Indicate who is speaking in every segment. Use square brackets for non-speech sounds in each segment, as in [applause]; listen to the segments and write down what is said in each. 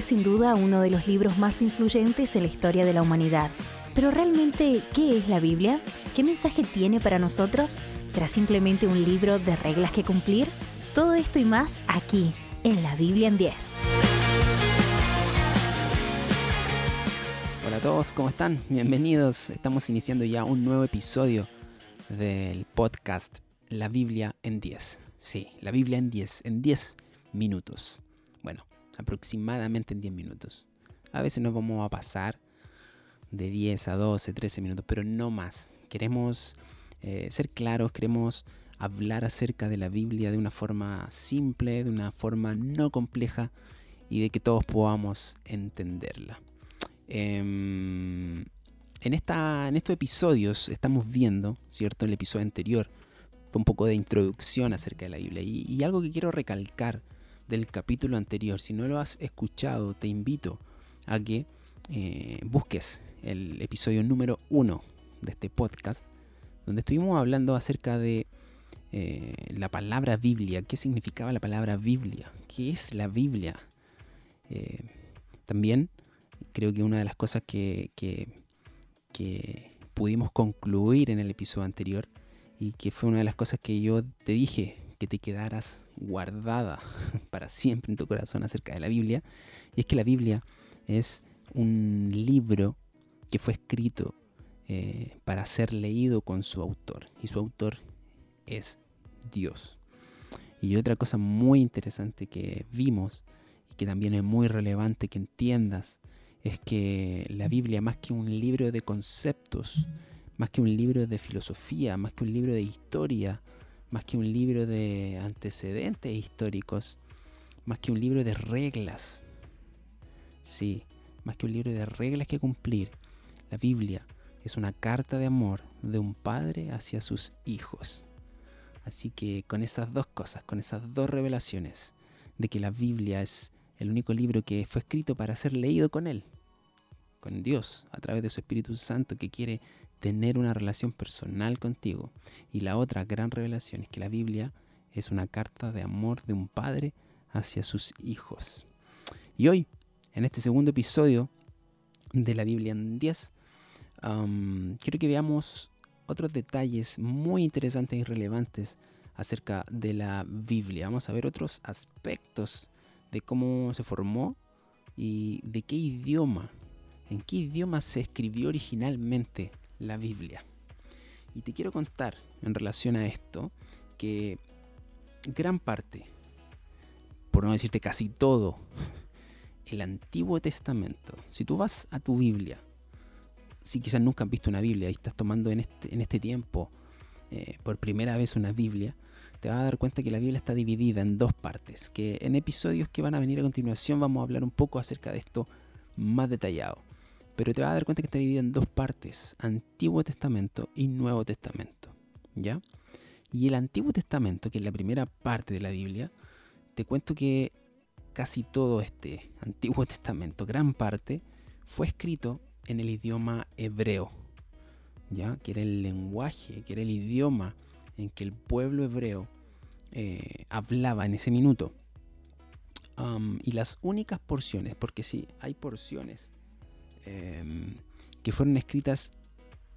Speaker 1: es sin duda uno de los libros más influyentes en la historia de la humanidad. Pero realmente, ¿qué es la Biblia? ¿Qué mensaje tiene para nosotros? ¿Será simplemente un libro de reglas que cumplir? Todo esto y más aquí, en la Biblia en 10.
Speaker 2: Hola a todos, ¿cómo están? Bienvenidos. Estamos iniciando ya un nuevo episodio del podcast La Biblia en 10. Sí, la Biblia en 10, en 10 minutos. Aproximadamente en 10 minutos. A veces nos vamos a pasar de 10 a 12, 13 minutos, pero no más. Queremos eh, ser claros, queremos hablar acerca de la Biblia de una forma simple, de una forma no compleja y de que todos podamos entenderla. Em, en, esta, en estos episodios estamos viendo, ¿cierto? El episodio anterior fue un poco de introducción acerca de la Biblia y algo que quiero recalcar del capítulo anterior. Si no lo has escuchado, te invito a que eh, busques el episodio número uno de este podcast, donde estuvimos hablando acerca de eh, la palabra Biblia, qué significaba la palabra Biblia, qué es la Biblia. Eh, también creo que una de las cosas que, que, que pudimos concluir en el episodio anterior y que fue una de las cosas que yo te dije que te quedaras guardada [laughs] para siempre en tu corazón acerca de la Biblia. Y es que la Biblia es un libro que fue escrito eh, para ser leído con su autor. Y su autor es Dios. Y otra cosa muy interesante que vimos y que también es muy relevante que entiendas es que la Biblia, más que un libro de conceptos, más que un libro de filosofía, más que un libro de historia, más que un libro de antecedentes históricos, más que un libro de reglas. Sí, más que un libro de reglas que cumplir. La Biblia es una carta de amor de un padre hacia sus hijos. Así que con esas dos cosas, con esas dos revelaciones, de que la Biblia es el único libro que fue escrito para ser leído con Él, con Dios, a través de su Espíritu Santo que quiere tener una relación personal contigo. Y la otra gran revelación es que la Biblia es una carta de amor de un padre hacia sus hijos. Y hoy, en este segundo episodio de la Biblia en 10, quiero que veamos otros detalles muy interesantes y relevantes acerca de la Biblia. Vamos a ver otros aspectos de cómo se formó y de qué idioma, en qué idioma se escribió originalmente la Biblia. Y te quiero contar en relación a esto que gran parte, por no decirte casi todo, [laughs] el Antiguo Testamento, si tú vas a tu Biblia, si quizás nunca has visto una Biblia y estás tomando en este, en este tiempo eh, por primera vez una Biblia, te vas a dar cuenta que la Biblia está dividida en dos partes, que en episodios que van a venir a continuación vamos a hablar un poco acerca de esto más detallado. Pero te vas a dar cuenta que está dividida en dos partes, Antiguo Testamento y Nuevo Testamento. ¿Ya? Y el Antiguo Testamento, que es la primera parte de la Biblia, te cuento que casi todo este Antiguo Testamento, gran parte, fue escrito en el idioma hebreo, ¿ya? que era el lenguaje, que era el idioma en que el pueblo hebreo eh, hablaba en ese minuto. y las únicas porciones, porque sí, hay porciones Em, que fueron escritas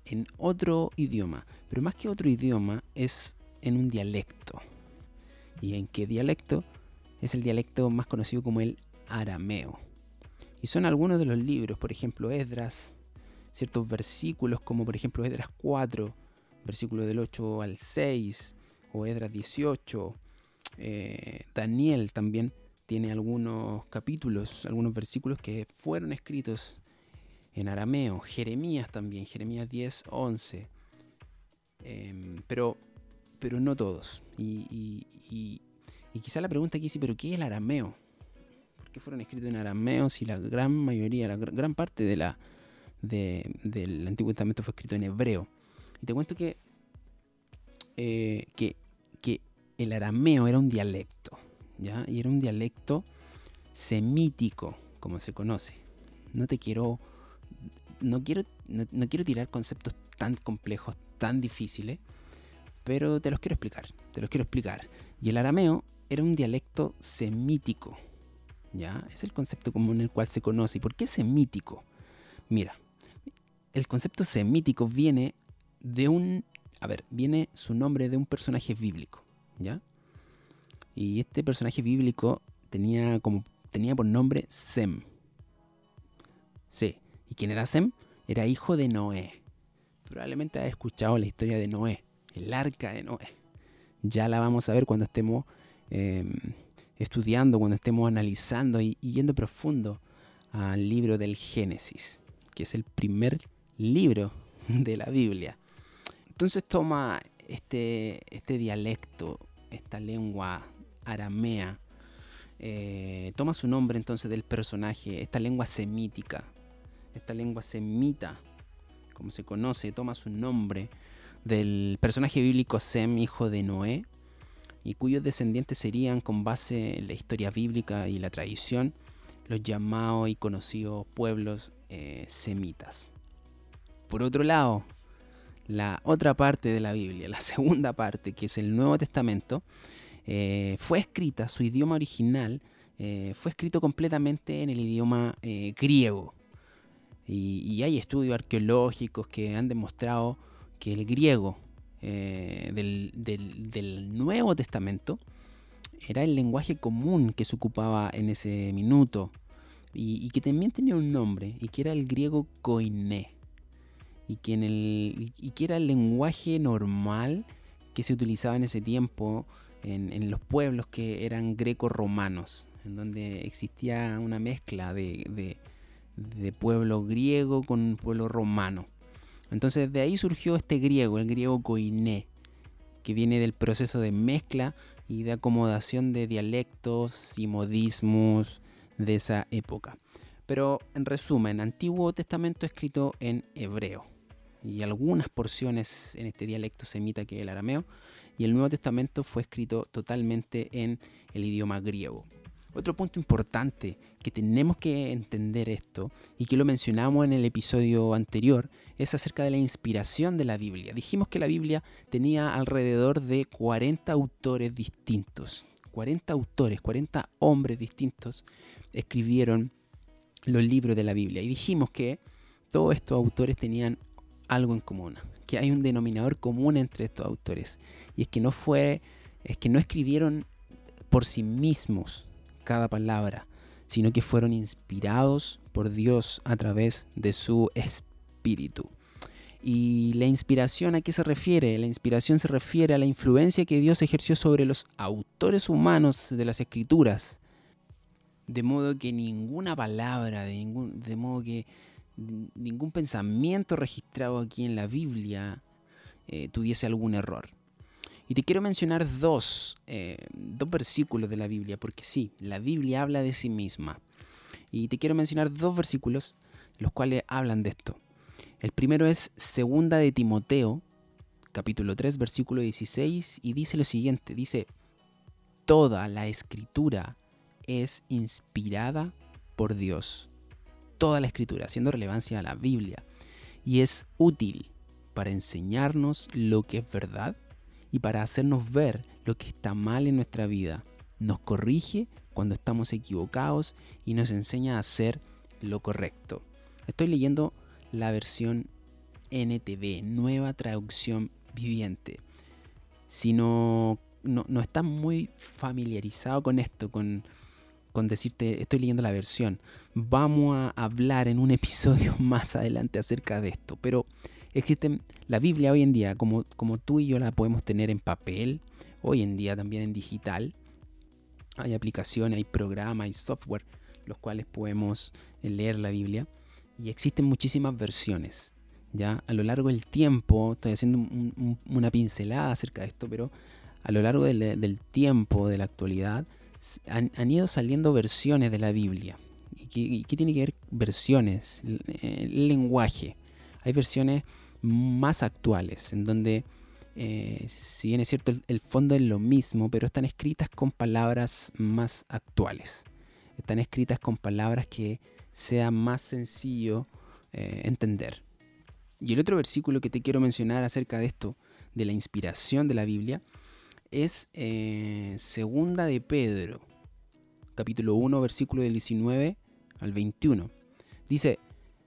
Speaker 2: en otro idioma, pero más que otro idioma es en un dialecto. ¿Y en qué dialecto? Es el dialecto más conocido como el arameo. Y son algunos de los libros, por ejemplo, Esdras, ciertos versículos como por ejemplo Esdras 4, versículo del 8 al 6, o Esdras 18, eh, Daniel también tiene algunos capítulos, algunos versículos que fueron escritos en arameo, Jeremías también, Jeremías 10, 11. Em, pero, pero no todos. Y, y, quizá la pregunta aquí es, ¿pero qué es el arameo? ¿Por qué fueron escritos en arameo si la gran mayoría, la gran parte de la, del Antiguo Testamento fue escrito en hebreo? Y te cuento que, eh, que, que el arameo era un dialecto, ¿ya? Y era un dialecto semítico, como se conoce. No te quiero no quiero, no, quiero tirar conceptos tan complejos, tan difíciles, pero te los quiero explicar, te los quiero explicar. Y el arameo era un dialecto semítico, ¿ya? Es el concepto común en el cual se conoce. ¿Y por qué semítico? Mira, el concepto semítico viene de un... A ver, viene su nombre de un personaje bíblico, ¿ya? Y este personaje bíblico tenía, como, tenía por nombre Sem. Sí. ¿Y quién era Sem? Era hijo de Noé. Probablemente has escuchado la historia de Noé, el arca de Noé. Ya la vamos a ver cuando estemos em, estudiando, cuando estemos analizando y, yendo profundo al libro del Génesis, que es el primer libro [laughs] de la Biblia. Entonces toma este, este dialecto, esta lengua aramea, eh, toma su nombre entonces del personaje, esta lengua semítica, esta lengua semita, como se conoce, toma su nombre del personaje bíblico Sem, hijo de Noé, y cuyos descendientes serían, con base en la historia bíblica y la tradición, los llamados y conocidos pueblos eh, semitas. Por otro lado, la otra parte de la Biblia, [laughs] la segunda parte, que es el Nuevo Testamento, eh, fue escrita, su idioma original eh, fue escrito completamente en el idioma griego. Y, hay estudios arqueológicos que han demostrado que el griego del, Nuevo Testamento era el lenguaje común que se ocupaba en ese minuto. Y, que también tenía un nombre y que era el griego koiné. Y que, en el, y que era el lenguaje normal que se utilizaba en ese tiempo en, los pueblos que eran greco-romanos, en donde existía una mezcla de, pueblo griego con pueblo romano. Entonces de ahí surgió este griego, el griego koiné, que viene del proceso de mezcla y de acomodación de dialectos y modismos de esa época. Pero en resumen, Antiguo Testamento escrito en hebreo y algunas porciones en este dialecto semita que es el arameo, y el Nuevo Testamento fue escrito totalmente en el idioma griego. Otro punto importante que tenemos que entender esto, y que lo mencionamos en el episodio anterior, es acerca de la inspiración de la Biblia. Dijimos que la Biblia tenía alrededor de 40 autores distintos. 40 autores, 40 hombres distintos escribieron los libros de la Biblia. Y dijimos que todos estos autores tenían algo en común, que hay un denominador común entre estos autores. Y es que no fue, es que no escribieron por sí mismos cada palabra, sino que fueron inspirados por Dios a través de su espíritu. ¿Y la inspiración a qué se refiere? La inspiración se refiere a la influencia que Dios ejerció sobre los autores humanos de las escrituras. De modo que ninguna palabra, de, ningún, de modo que ningún pensamiento registrado aquí en la Biblia eh, tuviese algún error. Y te quiero mencionar dos, eh, dos versículos de la Biblia, porque sí, la Biblia habla de sí misma. Y te quiero mencionar dos versículos los cuales hablan de esto. El primero es Segunda de Timoteo, capítulo 3, versículo 16, y dice lo siguiente, dice, toda la escritura es inspirada por Dios. Toda la escritura, haciendo relevancia a la Biblia. Y es útil para enseñarnos lo que es verdad y para hacernos ver lo que está mal en nuestra vida. Nos corrige cuando estamos equivocados y nos enseña a hacer lo correcto. Estoy leyendo la versión NTV, nueva traducción viviente. Si no, no, estás muy familiarizado con esto, con, con decirte estoy leyendo la versión, vamos a hablar en un episodio [laughs] más adelante acerca de esto. Pero Existen la Biblia hoy en día, como, como tú y yo la podemos tener en papel, hoy en día también en digital. Hay aplicaciones, hay programas, hay software, los cuales podemos leer la Biblia. Y existen muchísimas versiones. Ya a lo largo del tiempo, estoy haciendo una pincelada acerca de esto, pero a lo largo del, tiempo, de la actualidad, han, ido saliendo versiones de la Biblia. ¿Y qué, tiene que ver versiones? el lenguaje. Hay versiones más actuales, en donde, eh, si bien es cierto, el, fondo es lo mismo, pero están escritas con palabras más actuales. Están escritas con palabras que sea más sencillo eh, entender. Y el otro versículo que te quiero mencionar acerca de esto, de la inspiración de la Biblia, es eh, segunda de Pedro. capítulo 1, versículo del 19 al 21. Dice,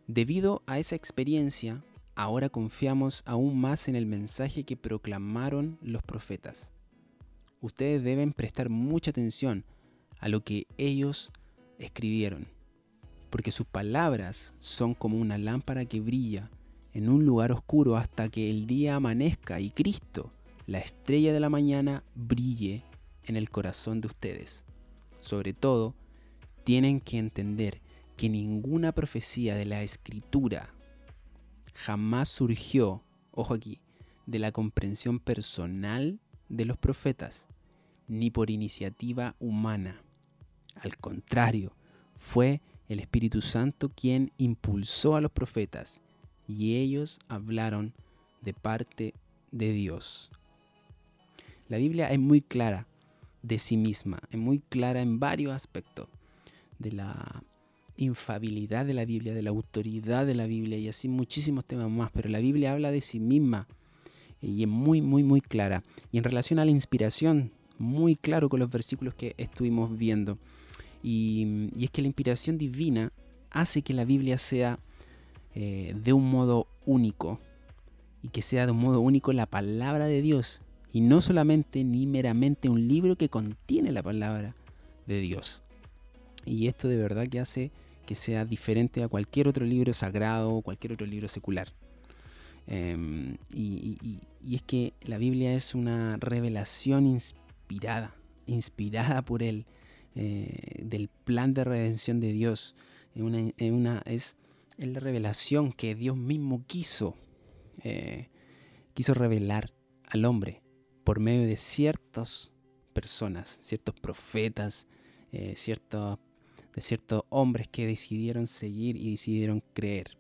Speaker 2: debido a esa experiencia, ahora confiamos aún más en el mensaje que proclamaron los profetas. Ustedes deben prestar mucha atención a lo que ellos escribieron, porque sus palabras son como una lámpara que brilla en un lugar oscuro hasta que el día amanezca y Cristo, la estrella de la mañana, brille en el corazón de ustedes. Sobre todo, tienen que entender que ninguna profecía de la escritura jamás surgió, ojo aquí, de la comprensión personal de los profetas, ni por iniciativa humana. Al contrario, fue el Espíritu Santo quien impulsó a los profetas y ellos hablaron de parte de Dios. La Biblia es muy clara de sí misma, es muy clara en varios aspectos de la infabilidad de la Biblia, de la autoridad de la Biblia y así muchísimos temas más, pero la Biblia habla de sí misma y es muy, muy, muy clara. Y en relación a la inspiración, muy claro con los versículos que estuvimos viendo. Y, es que la inspiración divina hace que la Biblia sea eh, de un modo único y que sea de un modo único la palabra de Dios y no solamente ni meramente un libro que contiene la palabra de Dios. Y esto de verdad que hace que sea diferente a cualquier otro libro sagrado o cualquier otro libro secular. Em, y, es que la Biblia es una revelación inspirada, inspirada por Él, eh, del plan de redención de Dios. Una, es, la revelación que Dios mismo quiso, eh, quiso revelar al hombre por medio de ciertas personas, ciertos profetas, eh, ciertos de ciertos hombres que decidieron seguir y decidieron creer.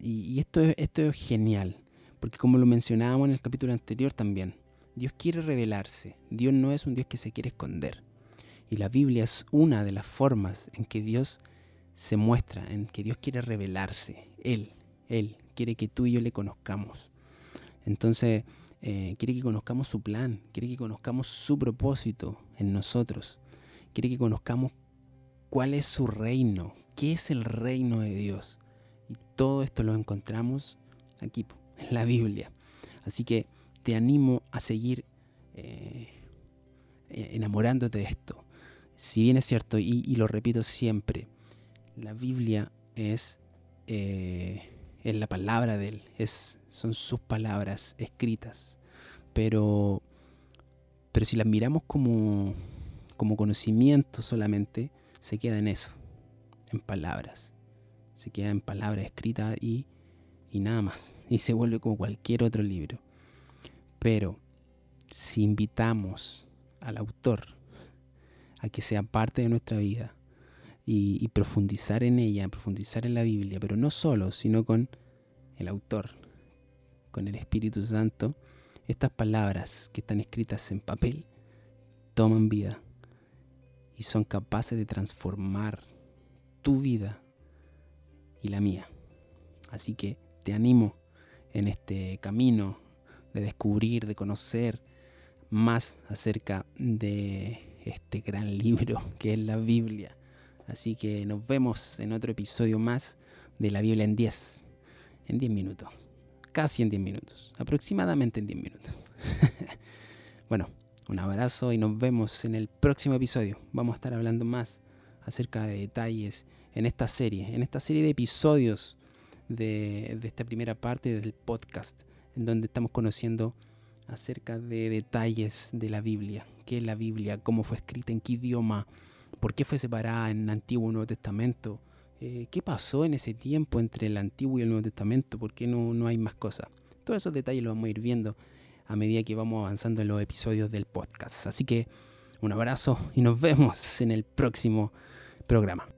Speaker 2: y, esto, es, esto es genial, porque como lo mencionábamos en el capítulo anterior también, Dios quiere revelarse, Dios no es un Dios que se quiere esconder. Y la Biblia es una de las formas en que Dios se muestra, en que Dios quiere revelarse. Él, Él quiere que tú y yo le conozcamos. Entonces, eh, quiere que conozcamos su plan, quiere que conozcamos su propósito en nosotros quiere que conozcamos cuál es su reino, qué es el reino de Dios. Y todo esto lo encontramos aquí, en la Biblia. Así que te animo a seguir eh, eh, enamorándote de esto. Si bien es cierto, y, lo repito siempre, la Biblia es, eh, es la palabra de Él, es, son sus palabras escritas. Pero, pero si las miramos como, como conocimiento solamente, se queda en eso, en palabras. Se queda en palabras escritas y, y nada más. Y se vuelve como cualquier otro libro. Pero si invitamos al autor a que sea parte de nuestra vida y, y, profundizar en ella, profundizar en la Biblia, pero no solo, sino con el autor, con el Espíritu Santo, estas palabras que están escritas en papel toman vida y son capaces de transformar tu vida y la mía. Así que te animo en este camino de descubrir, de conocer más acerca de este gran libro [laughs] que es la Biblia. Así que nos vemos en otro episodio más de la Biblia en 10, en 10 minutos, casi en 10 minutos, aproximadamente en 10 minutos. [laughs] bueno, un abrazo y nos vemos en el próximo episodio. Vamos a estar hablando más acerca de detalles en esta serie, en esta serie de episodios de, esta primera parte del podcast, en donde estamos conociendo acerca de detalles de la Biblia, qué es la Biblia, cómo fue escrita, en qué idioma, por qué fue separada en el Antiguo y Nuevo Testamento, eh, qué pasó en ese tiempo entre el Antiguo y el Nuevo Testamento, por qué no, no hay más cosas. Todos esos detalles los vamos a ir viendo a medida que vamos avanzando en los episodios del podcast. Así que un abrazo y nos vemos en el próximo programa.